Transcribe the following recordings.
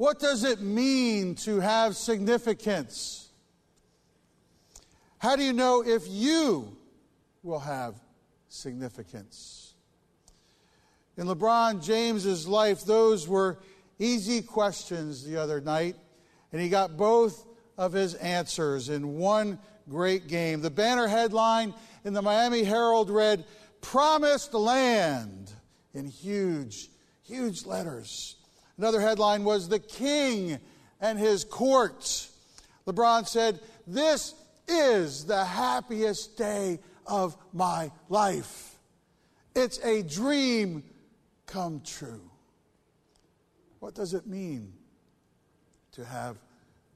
What does it mean to have significance? How do you know if you will have significance? In LeBron James's life, those were easy questions the other night, and he got both of his answers in one great game. The banner headline in the Miami Herald read, Promised Land, in huge, huge letters. Another headline was The King and His Court. LeBron said, This is the happiest day of my life. It's a dream come true. What does it mean to have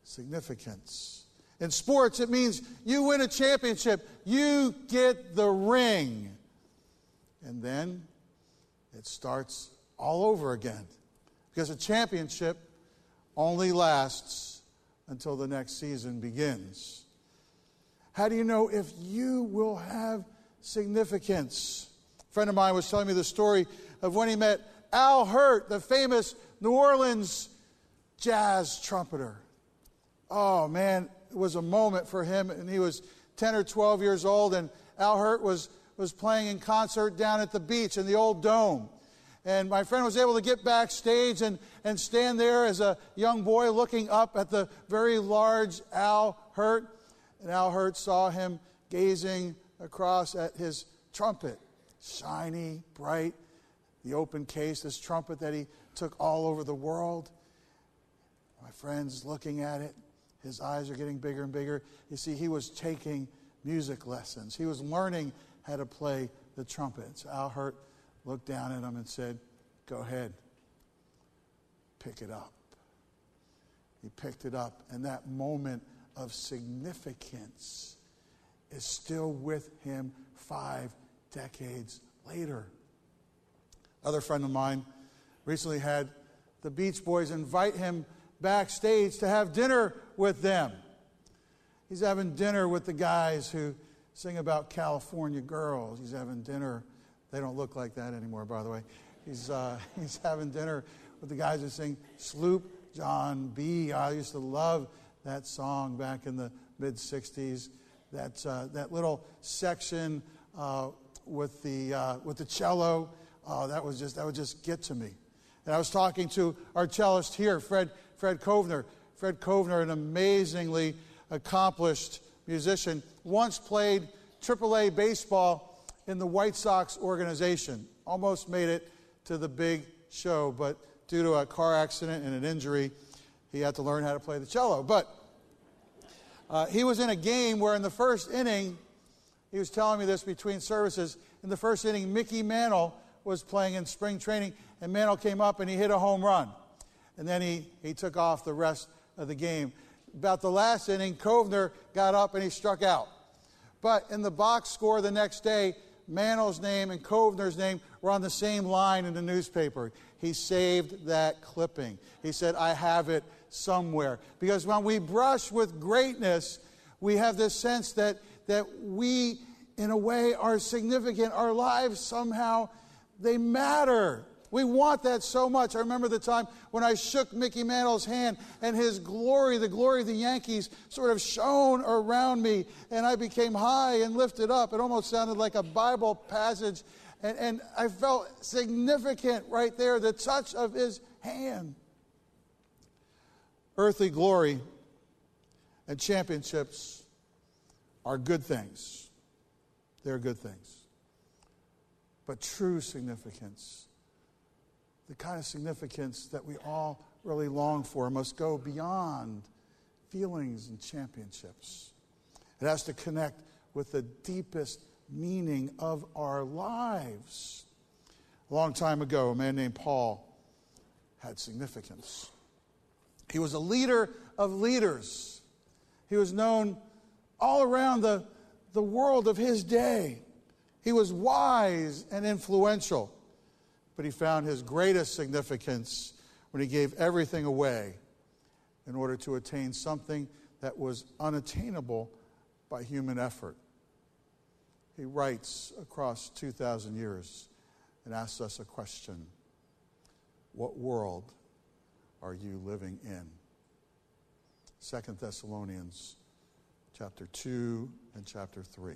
significance? In sports, it means you win a championship, you get the ring. And then it starts all over again. Because a championship only lasts until the next season begins. How do you know if you will have significance? A friend of mine was telling me the story of when he met Al Hirt, the famous New Orleans jazz trumpeter. Oh man, it was a moment for him, and he was 10 or 12 years old, and Al Hirt was, was playing in concert down at the beach in the old dome. And my friend was able to get backstage and, and stand there as a young boy looking up at the very large Al Hirt. And Al Hirt saw him gazing across at his trumpet, shiny, bright, the open case, this trumpet that he took all over the world. My friend's looking at it. His eyes are getting bigger and bigger. You see, he was taking music lessons. He was learning how to play the trumpet. So Al Hirt looked down at him and said, Go ahead, pick it up. He picked it up, and that moment of significance is still with him five decades later. Another friend of mine recently had the Beach Boys invite him backstage to have dinner with them. He's having dinner with the guys who sing about California girls. He's having dinner. They don't look like that anymore, by the way. He's, uh, he's having dinner with the guys who sing Sloop John B. I used to love that song back in the mid 60s. That, uh, that little section uh, with, the, uh, with the cello, uh, that, was just, that would just get to me. And I was talking to our cellist here, Fred, Fred Kovner. Fred Kovner, an amazingly accomplished musician, once played AAA baseball in the White Sox organization. Almost made it to the big show, but due to a car accident and an injury, he had to learn how to play the cello. But uh, he was in a game where, in the first inning, he was telling me this between services. In the first inning, Mickey Mantle was playing in spring training, and Mantle came up and he hit a home run. And then he, he took off the rest of the game. About the last inning, Kovner got up and he struck out. But in the box score the next day, Mantle's name and Kovner's name were on the same line in the newspaper. He saved that clipping. He said, I have it somewhere. Because when we brush with greatness, we have this sense that, that we, in a way, are significant. Our lives somehow, they matter. We want that so much. I remember the time when I shook Mickey Mantle's hand and his glory, the glory of the Yankees, sort of shone around me and I became high and lifted up. It almost sounded like a Bible passage. And, and I felt significant right there, the touch of his hand. Earthly glory and championships are good things. They're good things. But true significance the kind of significance that we all really long for must go beyond feelings and championships. It has to connect with the deepest meaning of our lives. A long time ago, a man named Paul had significance. He was a leader of leaders. He was known all around the, the world of his day. He was wise and influential. But he found his greatest significance when he gave everything away in order to attain something that was unattainable by human effort. He writes across 2,000 years and asks us a question What world are you living in? Second Thessalonians chapter 2 and chapter 3.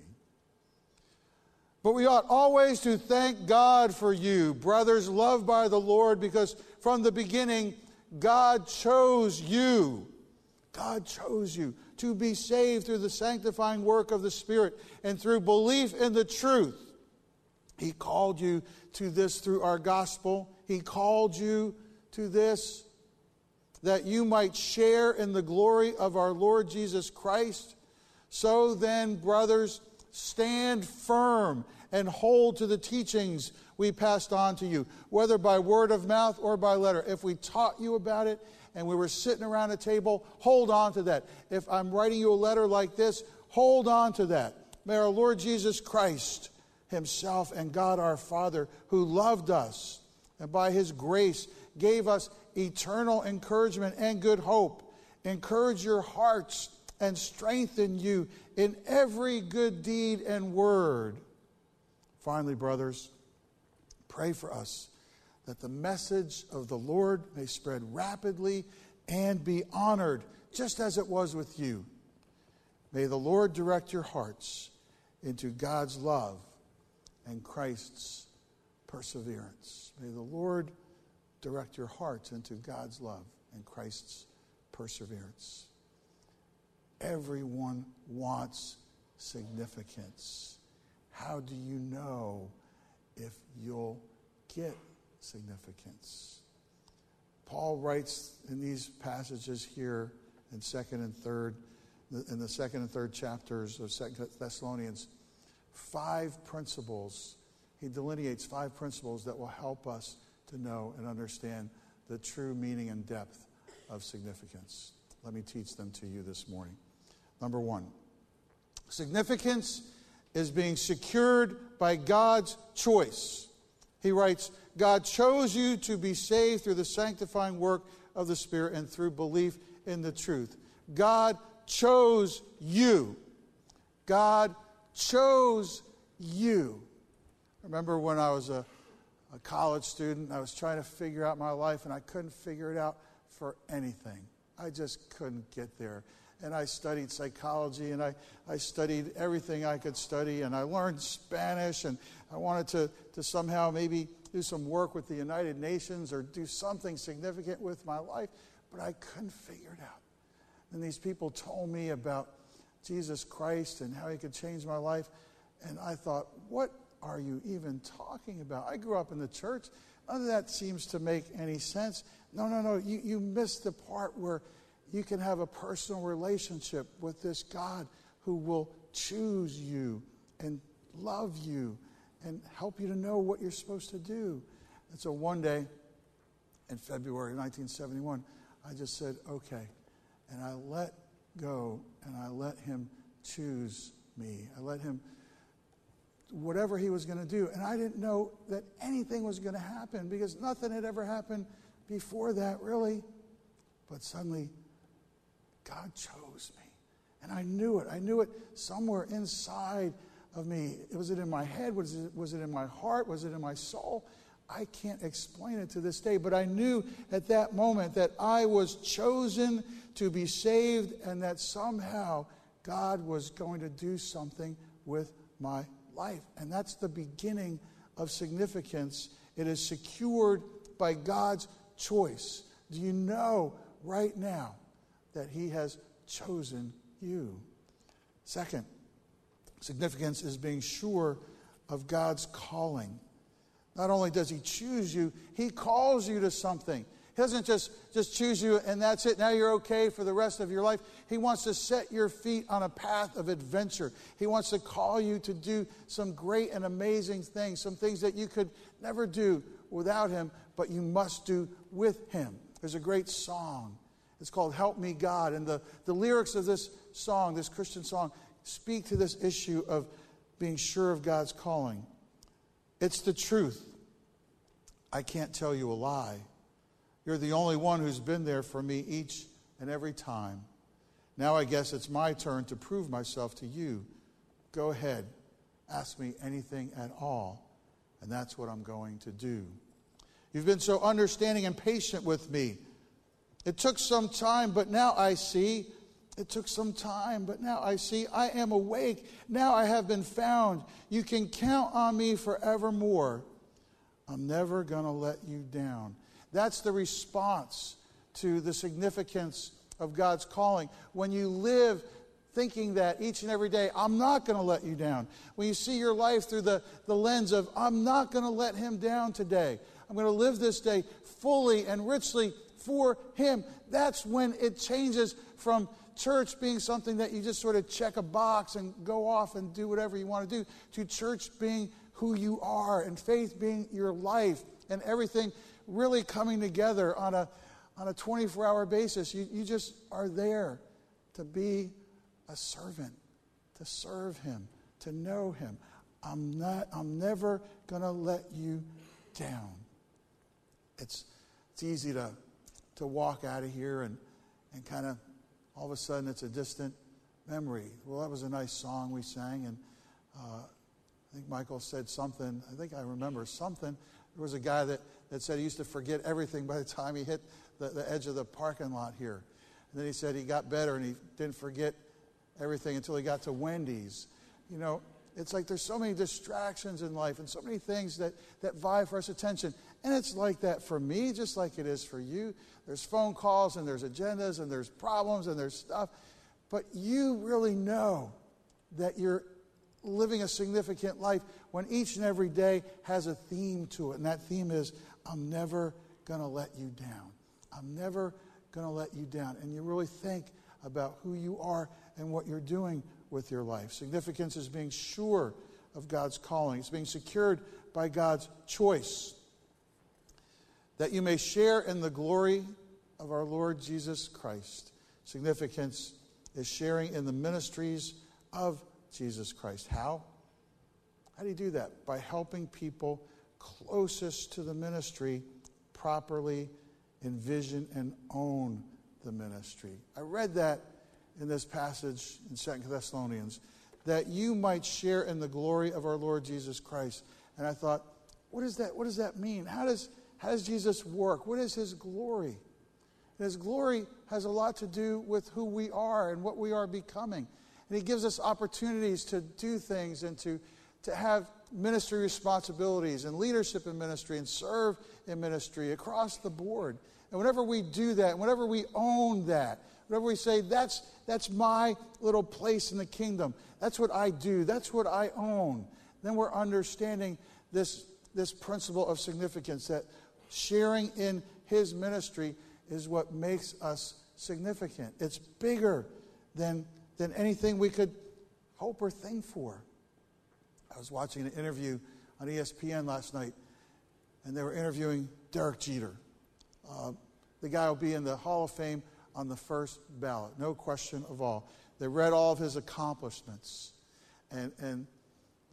But we ought always to thank God for you, brothers loved by the Lord, because from the beginning God chose you. God chose you to be saved through the sanctifying work of the Spirit and through belief in the truth. He called you to this through our gospel. He called you to this that you might share in the glory of our Lord Jesus Christ. So then, brothers, stand firm and hold to the teachings we passed on to you, whether by word of mouth or by letter. If we taught you about it and we were sitting around a table, hold on to that. If I'm writing you a letter like this, hold on to that. May our Lord Jesus Christ Himself and God our Father, who loved us and by His grace gave us eternal encouragement and good hope, encourage your hearts and strengthen you in every good deed and word. Finally, brothers, pray for us that the message of the Lord may spread rapidly and be honored, just as it was with you. May the Lord direct your hearts into God's love and Christ's perseverance. May the Lord direct your hearts into God's love and Christ's perseverance. Everyone wants significance. How do you know if you'll get significance? Paul writes in these passages here in second and third, in the second and third chapters of Thessalonians, five principles. He delineates five principles that will help us to know and understand the true meaning and depth of significance. Let me teach them to you this morning. Number one, significance is being secured by God's choice. He writes, God chose you to be saved through the sanctifying work of the Spirit and through belief in the truth. God chose you. God chose you. I Remember when I was a a college student. I was trying to figure out my life, and I couldn't figure it out for anything. I just couldn't get there. And I studied psychology, and I, I studied everything I could study, and I learned Spanish, and I wanted to, to somehow maybe do some work with the United Nations or do something significant with my life, but I couldn't figure it out. And these people told me about Jesus Christ and how he could change my life, and I thought, what are you even talking about? I grew up in the church. None of that seems to make any sense. No, no, no. You, you missed the part where you can have a personal relationship with this God who will choose you and love you and help you to know what you're supposed to do. And so one day in February 1971, I just said, okay. And I let go and I let him choose me. I let him whatever he was going to do. And I didn't know that anything was going to happen because nothing had ever happened before that, really. But suddenly, God chose me. And I knew it. I knew it somewhere inside of me. Was it in my head? Was it, was it in my heart? Was it in my soul? I can't explain it to this day, but I knew at that moment that I was chosen to be saved and that somehow God was going to do something with my life. And that's the beginning of significance. It is secured by God's choice. Do you know right now that He has chosen you? Second, significance is being sure of God's calling. Not only does He choose you, He calls you to something. He doesn't just, just choose you and that's it. Now you're okay for the rest of your life. He wants to set your feet on a path of adventure. He wants to call you to do some great and amazing things, some things that you could never do without Him, but you must do with Him. There's a great song. It's called Help Me God. And the, the lyrics of this song, this Christian song, speak to this issue of being sure of God's calling. It's the truth. I can't tell you a lie. You're the only one who's been there for me each and every time. Now I guess it's my turn to prove myself to you. Go ahead, ask me anything at all, and that's what I'm going to do. You've been so understanding and patient with me. It took some time, but now I see. It took some time, but now I see. I am awake. Now I have been found. You can count on me forevermore. I'm never going to let you down. That's the response to the significance of God's calling. When you live thinking that each and every day, I'm not going to let you down. When you see your life through the, the lens of, I'm not going to let him down today. I'm going to live this day fully and richly for him. That's when it changes from church being something that you just sort of check a box and go off and do whatever you want to do to church being who you are and faith being your life and everything really coming together on a on a 24 hour basis. You, you just are there to be a servant, to serve Him, to know Him. I'm, not, I'm never going to let you down. It's, it's easy to, to walk out of here and, and kind of all of a sudden it's a distant memory. Well, that was a nice song we sang, and uh, I think Michael said something. I think I remember something. There was a guy that, that said he used to forget everything by the time he hit the, the edge of the parking lot here. And then he said he got better and he didn't forget everything until he got to Wendy's. You know, it's like there's so many distractions in life and so many things that, that vie for us attention. And it's like that for me, just like it is for you. There's phone calls and there's agendas and there's problems and there's stuff. But you really know that you're living a significant life when each and every day has a theme to it. And that theme is, I'm never going to let you down. I'm never going to let you down. And you really think about who you are and what you're doing with your life. Significance is being sure of God's calling, it's being secured by God's choice. That you may share in the glory of our Lord Jesus Christ. Significance is sharing in the ministries of Jesus Christ. How? How do you do that? By helping people closest to the ministry properly envision and own the ministry. I read that in this passage in Second Thessalonians, that you might share in the glory of our Lord Jesus Christ. And I thought, what, is that, what does that mean? How does, how does Jesus work? What is his glory? And his glory has a lot to do with who we are and what we are becoming. And he gives us opportunities to do things and to, to have ministry responsibilities and leadership in ministry and serve in ministry across the board. And whenever we do that, whenever we own that, whenever we say, that's, that's my little place in the kingdom, that's what I do, that's what I own, then we're understanding this, this principle of significance that sharing in his ministry is what makes us significant. It's bigger than, than anything we could hope or think for. I was watching an interview on ESPN last night, and they were interviewing Derek Jeter. Uh, the guy will be in the Hall of Fame on the first ballot, no question of all. They read all of his accomplishments, and, and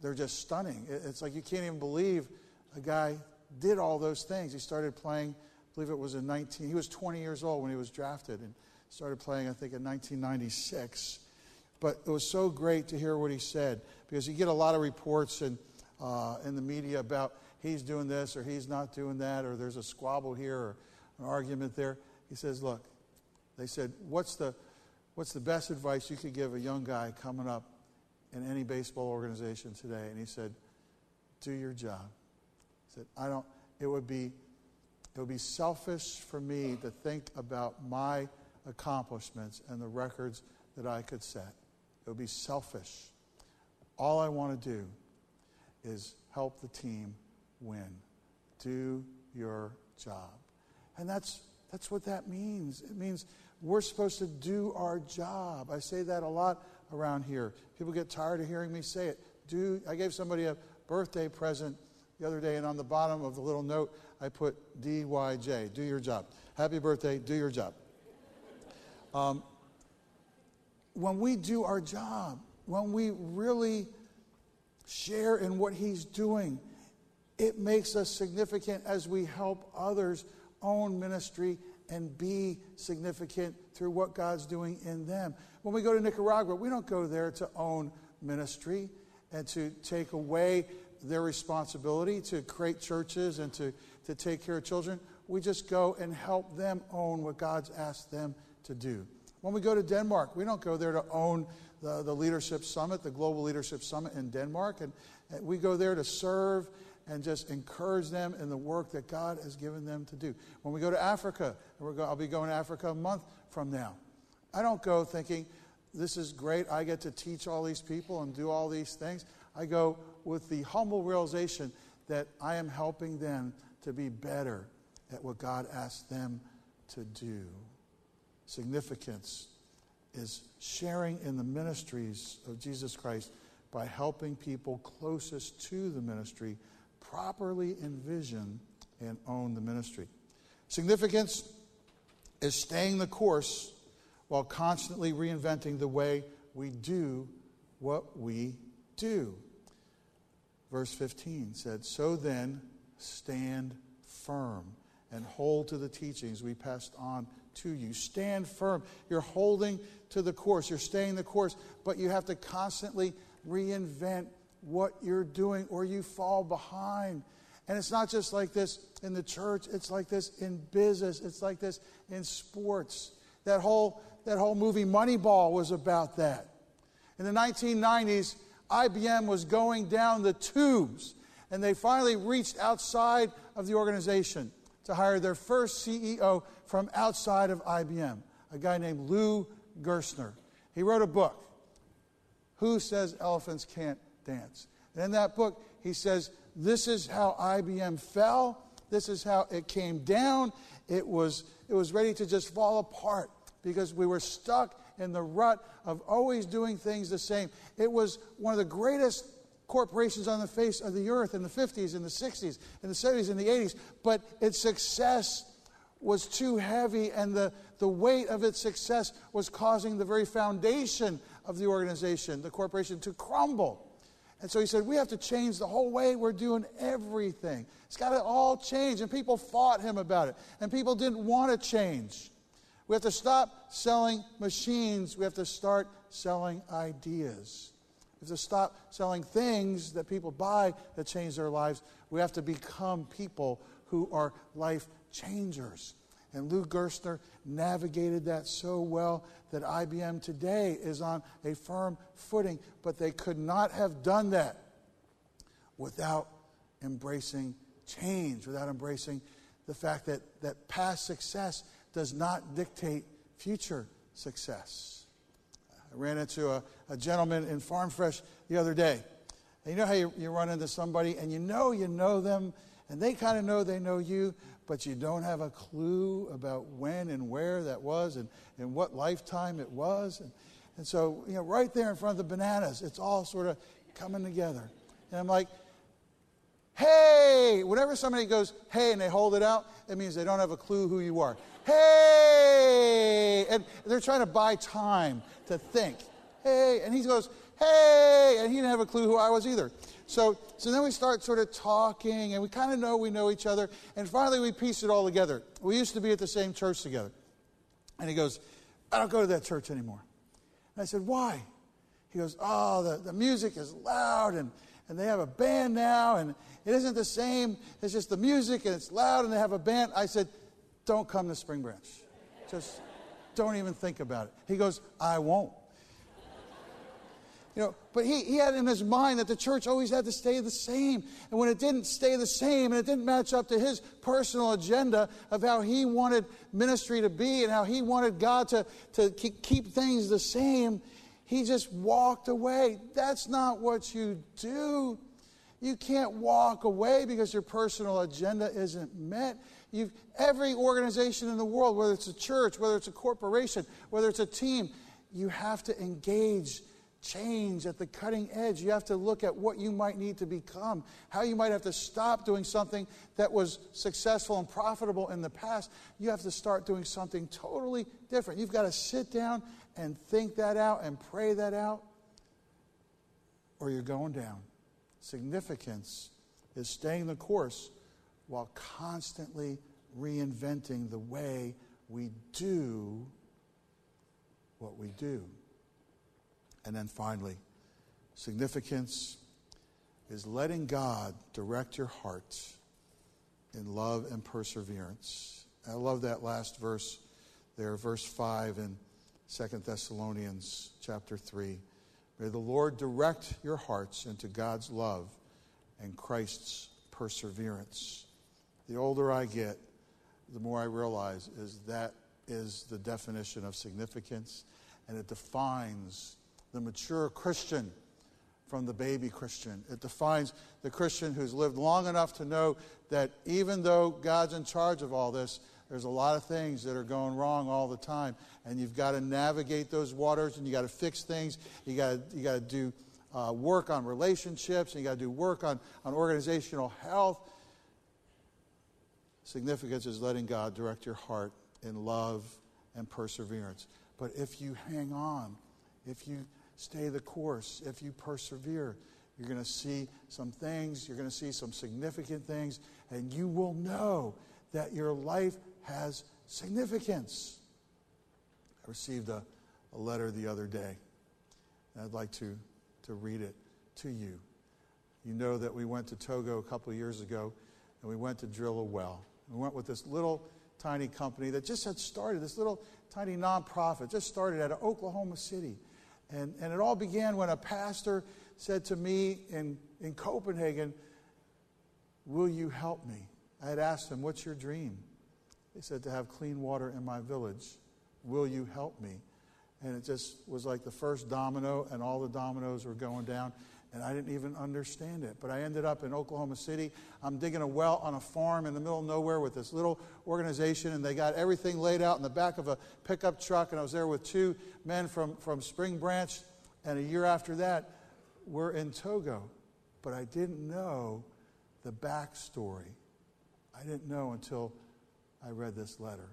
they're just stunning. It's like you can't even believe a guy did all those things. He started playing, I believe it was in 19, he was 20 years old when he was drafted, and started playing, I think, in 1996. But it was so great to hear what he said because you get a lot of reports in, uh, in the media about he's doing this or he's not doing that or there's a squabble here or an argument there. He says, Look, they said, What's the, what's the best advice you could give a young guy coming up in any baseball organization today? And he said, Do your job. He said, I don't, it would be, it would be selfish for me to think about my accomplishments and the records that I could set. It would be selfish. All I want to do is help the team win. Do your job. And that's, that's what that means. It means we're supposed to do our job. I say that a lot around here. People get tired of hearing me say it. Do I gave somebody a birthday present the other day, and on the bottom of the little note, I put DYJ, do your job. Happy birthday, do your job. Um, when we do our job, when we really share in what He's doing, it makes us significant as we help others own ministry and be significant through what God's doing in them. When we go to Nicaragua, we don't go there to own ministry and to take away their responsibility to create churches and to, to take care of children. we just go and help them own what God's asked them to do. When we go to Denmark, we don't go there to own the, the Leadership Summit, the Global Leadership Summit in Denmark. And, and we go there to serve and just encourage them in the work that God has given them to do. When we go to Africa, go, I'll be going to Africa a month from now. I don't go thinking, this is great, I get to teach all these people and do all these things. I go with the humble realization that I am helping them to be better at what God asked them to do. Significance is sharing in the ministries of Jesus Christ by helping people closest to the ministry properly envision and own the ministry. Significance is staying the course while constantly reinventing the way we do what we do. Verse 15 said, So then, stand firm and hold to the teachings we passed on to you. Stand firm. You're holding to the course, you're staying the course, but you have to constantly reinvent what you're doing or you fall behind. And it's not just like this in the church, it's like this in business, it's like this in sports. That whole, that whole movie Moneyball was about that. In the 1990s, IBM was going down the tubes, and they finally reached outside of the organization to hire their first CEO from outside of IBM, a guy named Lou Gerstner. He wrote a book, Who Says Elephants Can't Dance? And in that book, he says, This is how IBM fell. This is how it came down. It was, it was ready to just fall apart because we were stuck in the rut of always doing things the same. It was one of the greatest corporations on the face of the earth in the 50s, in the 60s, in the 70s, in the 80s, but its success was too heavy, and the, the weight of its success was causing the very foundation of the organization, the corporation, to crumble. And so he said, We have to change the whole way we're doing everything. It's got to all change. And people fought him about it. And people didn't want to change. We have to stop selling machines. We have to start selling ideas. We have to stop selling things that people buy that change their lives. We have to become people who are life changers. And Lou Gerstner navigated that so well that IBM today is on a firm footing, but they could not have done that without embracing change, without embracing the fact that, that past success does not dictate future success. I ran into a, a gentleman in Farm Fresh the other day. And you know how you, you run into somebody and you know you know them, and they kind of know they know you, but you don't have a clue about when and where that was and, and what lifetime it was. And, and so, you know, right there in front of the bananas, it's all sort of coming together. And I'm like, hey, whenever somebody goes, hey, and they hold it out, it means they don't have a clue who you are. Hey! And they're trying to buy time to think. Hey! And he goes, hey! And he didn't have a clue who I was either. So, so then we start sort of talking, and we kind of know we know each other. And finally, we piece it all together. We used to be at the same church together. And he goes, I don't go to that church anymore. And I said, Why? He goes, Oh, the, the music is loud, and, and they have a band now, and it isn't the same. It's just the music, and it's loud, and they have a band. I said, Don't come to Spring Branch. Just don't even think about it. He goes, I won't. You know, but he, he had in his mind that the church always had to stay the same. And when it didn't stay the same and it didn't match up to his personal agenda of how he wanted ministry to be and how he wanted God to, to keep things the same, he just walked away. That's not what you do. You can't walk away because your personal agenda isn't met. You've, every organization in the world, whether it's a church, whether it's a corporation, whether it's a team, you have to engage change at the cutting edge. You have to look at what you might need to become, how you might have to stop doing something that was successful and profitable in the past. You have to start doing something totally different. You've got to sit down and think that out and pray that out, or you're going down. Significance is staying the course while constantly reinventing the way we do what we do. And then finally, significance is letting God direct your heart in love and perseverance. I love that last verse there, verse 5 in 2 Thessalonians chapter 3. May the Lord direct your hearts into God's love and Christ's perseverance. The older I get, the more I realize is that is the definition of significance and it defines the mature Christian from the baby Christian. It defines the Christian who's lived long enough to know that even though God's in charge of all this, there's a lot of things that are going wrong all the time. And you've got to navigate those waters and you got to fix things. You got you got to do uh, work on relationships and you got to do work on, on organizational health. Significance is letting God direct your heart in love and perseverance. But if you hang on, if you stay the course, if you persevere, you're going to see some things, you're going to see some significant things, and you will know that your life has significance. I received a, a letter the other day, and I'd like to, to read it to you. You know that we went to Togo a couple years ago, and we went to drill a well. We went with this little tiny company that just had started, this little tiny nonprofit, just started out of Oklahoma City. And, and it all began when a pastor said to me in, in Copenhagen, Will you help me? I had asked him, What's your dream? He said, To have clean water in my village. Will you help me? And it just was like the first domino, and all the dominoes were going down and I didn't even understand it. But I ended up in Oklahoma City. I'm digging a well on a farm in the middle of nowhere with this little organization, and they got everything laid out in the back of a pickup truck. And I was there with two men from, from Spring Branch. And a year after that, we're in Togo. But I didn't know the backstory. I didn't know until I read this letter.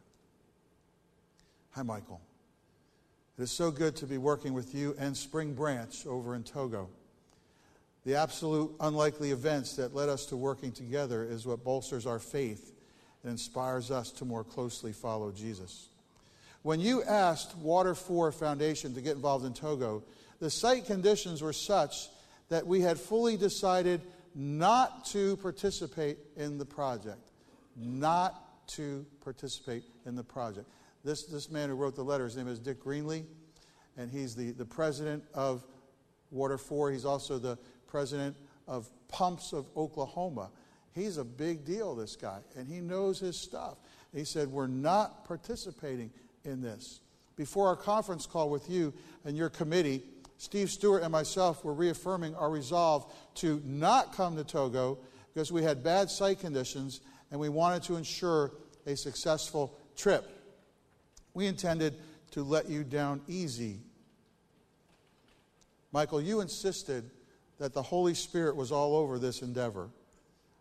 Hi, Michael. It is so good to be working with you and Spring Branch over in Togo. The absolute unlikely events that led us to working together is what bolsters our faith and inspires us to more closely follow Jesus. When you asked Water 4 Foundation to get involved in Togo, the site conditions were such that we had fully decided not to participate in the project. Not to participate in the project. This, this man who wrote the letter, his name is Dick Greenlee, and he's the, the president of Water 4. He's also the president of Pumps of Oklahoma. He's a big deal, this guy, and he knows his stuff. He said, We're not participating in this. Before our conference call with you and your committee, Steve Stewart and myself were reaffirming our resolve to not come to Togo because we had bad site conditions and we wanted to ensure a successful trip. We intended to let you down easy. Michael, you insisted that the Holy Spirit was all over this endeavor.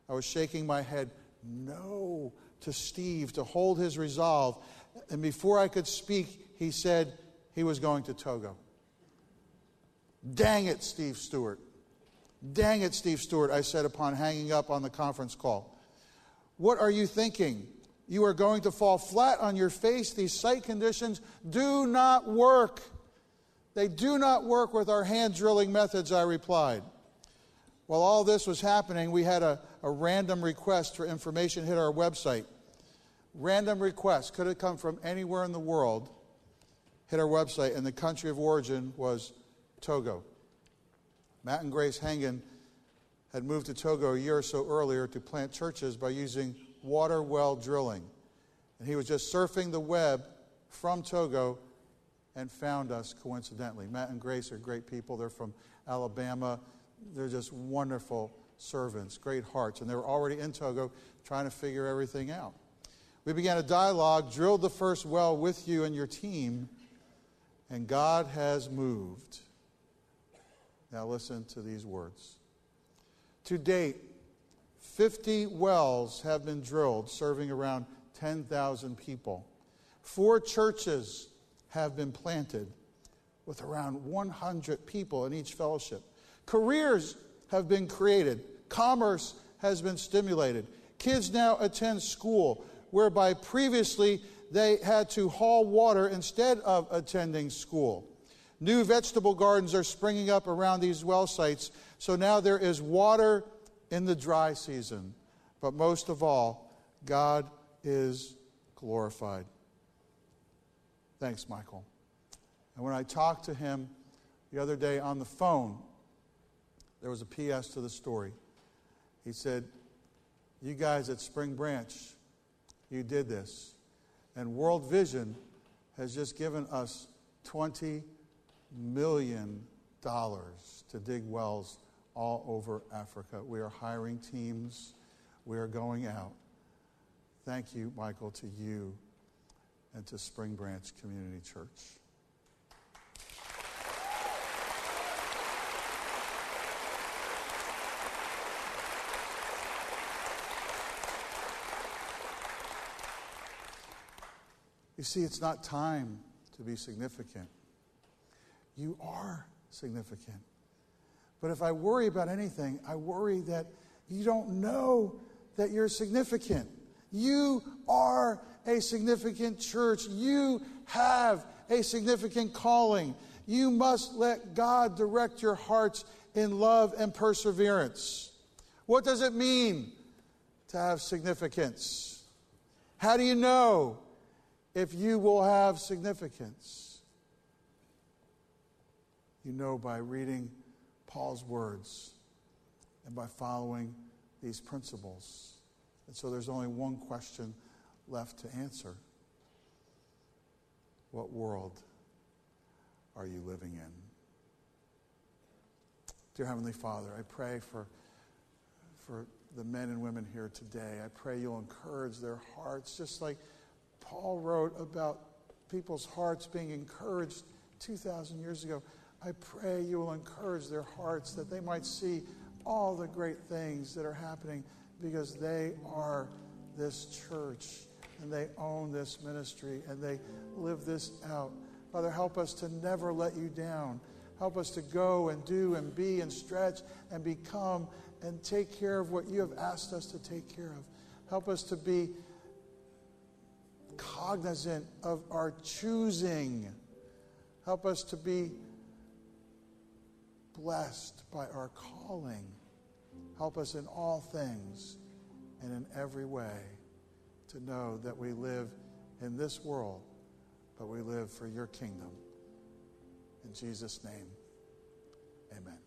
I was shaking my head no to Steve to hold his resolve. And before I could speak, he said he was going to Togo. Dang it, Steve Stewart. Dang it, Steve Stewart, I said upon hanging up on the conference call. What are you thinking? You are going to fall flat on your face. These site conditions do not work. They do not work with our hand drilling methods, I replied. While all this was happening, we had a, a random request for information hit our website. Random request, could have come from anywhere in the world, hit our website, and the country of origin was Togo. Matt and Grace Hengen had moved to Togo a year or so earlier to plant churches by using water well drilling. And he was just surfing the web from Togo and found us coincidentally. Matt and Grace are great people. They're from Alabama. They're just wonderful servants, great hearts. And they were already in Togo trying to figure everything out. We began a dialogue, drilled the first well with you and your team, and God has moved. Now listen to these words. To date, 50 wells have been drilled, serving around 10,000 people. Four churches have been planted with around 100 people in each fellowship. Careers have been created, commerce has been stimulated. Kids now attend school, whereby previously they had to haul water instead of attending school. New vegetable gardens are springing up around these well sites, so now there is water in the dry season. But most of all, God is glorified. Thanks, Michael. And when I talked to him the other day on the phone, there was a PS to the story. He said, You guys at Spring Branch, you did this. And World Vision has just given us $20 million to dig wells all over Africa. We are hiring teams, we are going out. Thank you, Michael, to you and to Spring Branch Community Church. You see, it's not time to be significant. You are significant. But if I worry about anything, I worry that you don't know that you're significant. You are a significant church. You have a significant calling. You must let God direct your hearts in love and perseverance. What does it mean to have significance? How do you know if you will have significance? You know by reading Paul's words and by following these principles. And so there's only one question left to answer What world are you living in? Dear Heavenly Father, I pray for, for the men and women here today. I pray you'll encourage their hearts, just like Paul wrote about people's hearts being encouraged 2,000 years ago. I pray you will encourage their hearts that they might see all the great things that are happening because they are this church and they own this ministry and they live this out. Father, help us to never let you down. Help us to go and do and be and stretch and become and take care of what you have asked us to take care of. Help us to be cognizant of our choosing. Help us to be blessed by our calling. Help us in all things and in every way to know that we live in this world, but we live for your kingdom. In Jesus' name, amen.